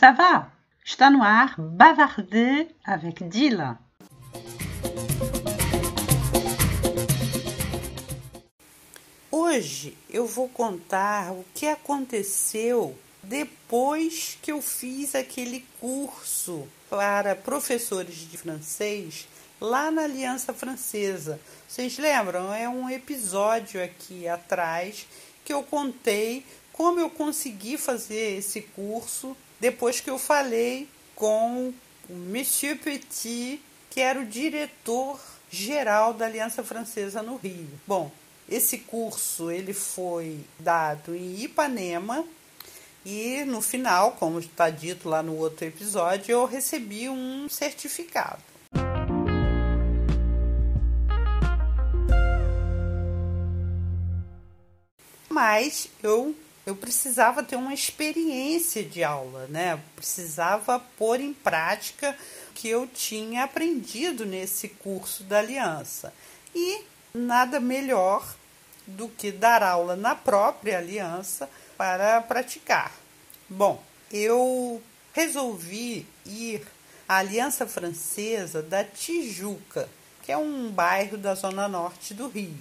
ça va? Está no ar Bavarder avec Dila. Hoje eu vou contar o que aconteceu depois que eu fiz aquele curso para professores de francês lá na Aliança Francesa. Vocês lembram? É um episódio aqui atrás que eu contei como eu consegui fazer esse curso depois que eu falei com o Monsieur Petit, que era o diretor geral da Aliança Francesa no Rio. Bom, esse curso ele foi dado em Ipanema e no final, como está dito lá no outro episódio, eu recebi um certificado. Mas eu eu precisava ter uma experiência de aula, né? Eu precisava pôr em prática o que eu tinha aprendido nesse curso da aliança. E nada melhor do que dar aula na própria aliança para praticar. Bom, eu resolvi ir à Aliança Francesa da Tijuca, que é um bairro da zona norte do Rio.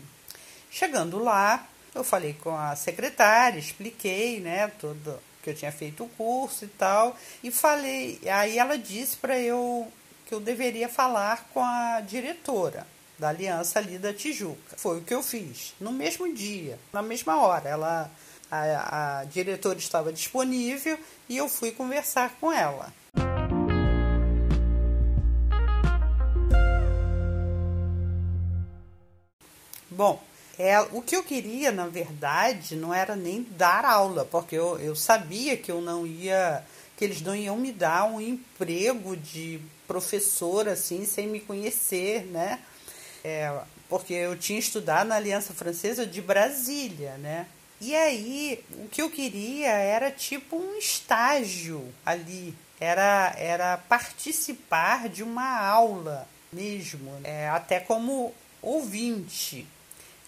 Chegando lá, eu falei com a secretária, expliquei, né, tudo que eu tinha feito o curso e tal, e falei, aí ela disse para eu que eu deveria falar com a diretora da aliança ali da Tijuca. Foi o que eu fiz, no mesmo dia, na mesma hora. Ela a, a diretora estava disponível e eu fui conversar com ela. Bom, o que eu queria, na verdade, não era nem dar aula, porque eu, eu sabia que eu não ia, que eles não iam me dar um emprego de professor assim, sem me conhecer, né? É, porque eu tinha estudado na Aliança Francesa de Brasília, né? E aí, o que eu queria era tipo um estágio ali, era, era participar de uma aula mesmo, é, até como ouvinte.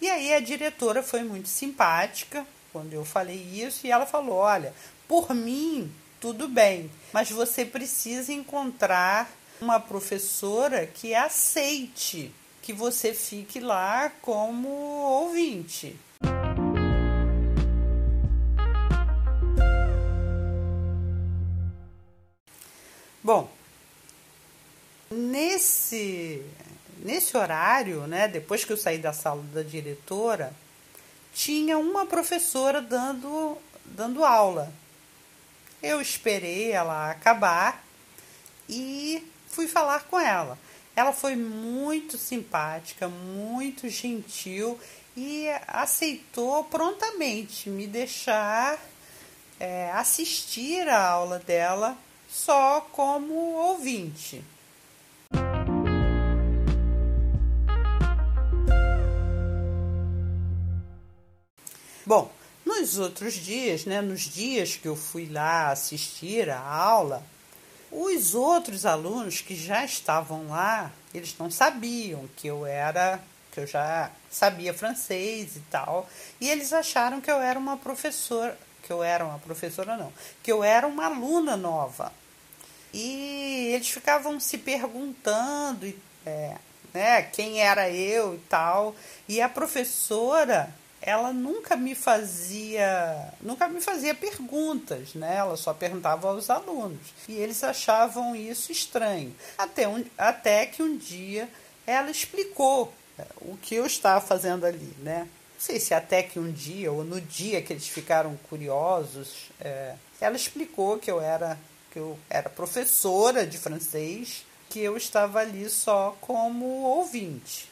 E aí a diretora foi muito simpática quando eu falei isso e ela falou: Olha, por mim, tudo bem, mas você precisa encontrar uma professora que aceite que você fique lá como ouvinte. Bom, nesse Nesse horário, né, depois que eu saí da sala da diretora, tinha uma professora dando, dando aula. Eu esperei ela acabar e fui falar com ela. Ela foi muito simpática, muito gentil e aceitou prontamente me deixar é, assistir a aula dela só como ouvinte. Bom, nos outros dias, né, nos dias que eu fui lá assistir a aula, os outros alunos que já estavam lá, eles não sabiam que eu era, que eu já sabia francês e tal, e eles acharam que eu era uma professora, que eu era uma professora não, que eu era uma aluna nova. E eles ficavam se perguntando é, né, quem era eu e tal, e a professora ela nunca me fazia, nunca me fazia perguntas, né? Ela só perguntava aos alunos. E eles achavam isso estranho. Até, um, até que um dia ela explicou é, o que eu estava fazendo ali, né? Não sei se até que um dia ou no dia que eles ficaram curiosos, é, ela explicou que eu era que eu era professora de francês, que eu estava ali só como ouvinte.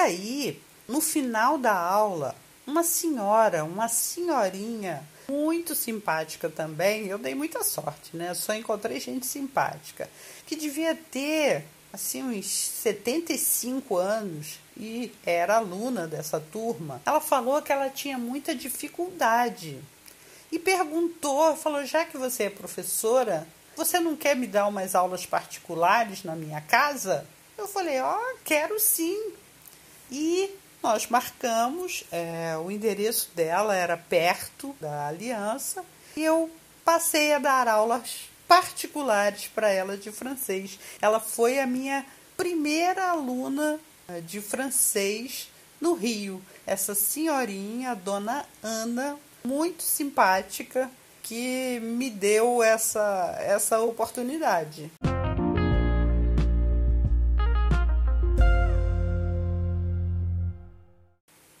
Aí, no final da aula, uma senhora, uma senhorinha muito simpática também. Eu dei muita sorte, né? Só encontrei gente simpática, que devia ter assim uns 75 anos e era aluna dessa turma. Ela falou que ela tinha muita dificuldade e perguntou, falou: "Já que você é professora, você não quer me dar umas aulas particulares na minha casa?" Eu falei: "Ó, oh, quero sim". Nós marcamos, é, o endereço dela era perto da Aliança, e eu passei a dar aulas particulares para ela de francês. Ela foi a minha primeira aluna eh, de francês no Rio. Essa senhorinha, a dona Ana, muito simpática, que me deu essa, essa oportunidade.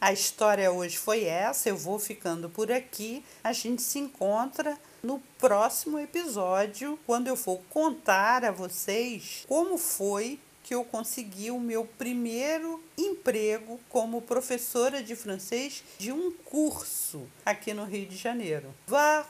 A história hoje foi essa, eu vou ficando por aqui. A gente se encontra no próximo episódio, quando eu for contar a vocês como foi que eu consegui o meu primeiro emprego como professora de francês de um curso aqui no Rio de Janeiro. Vá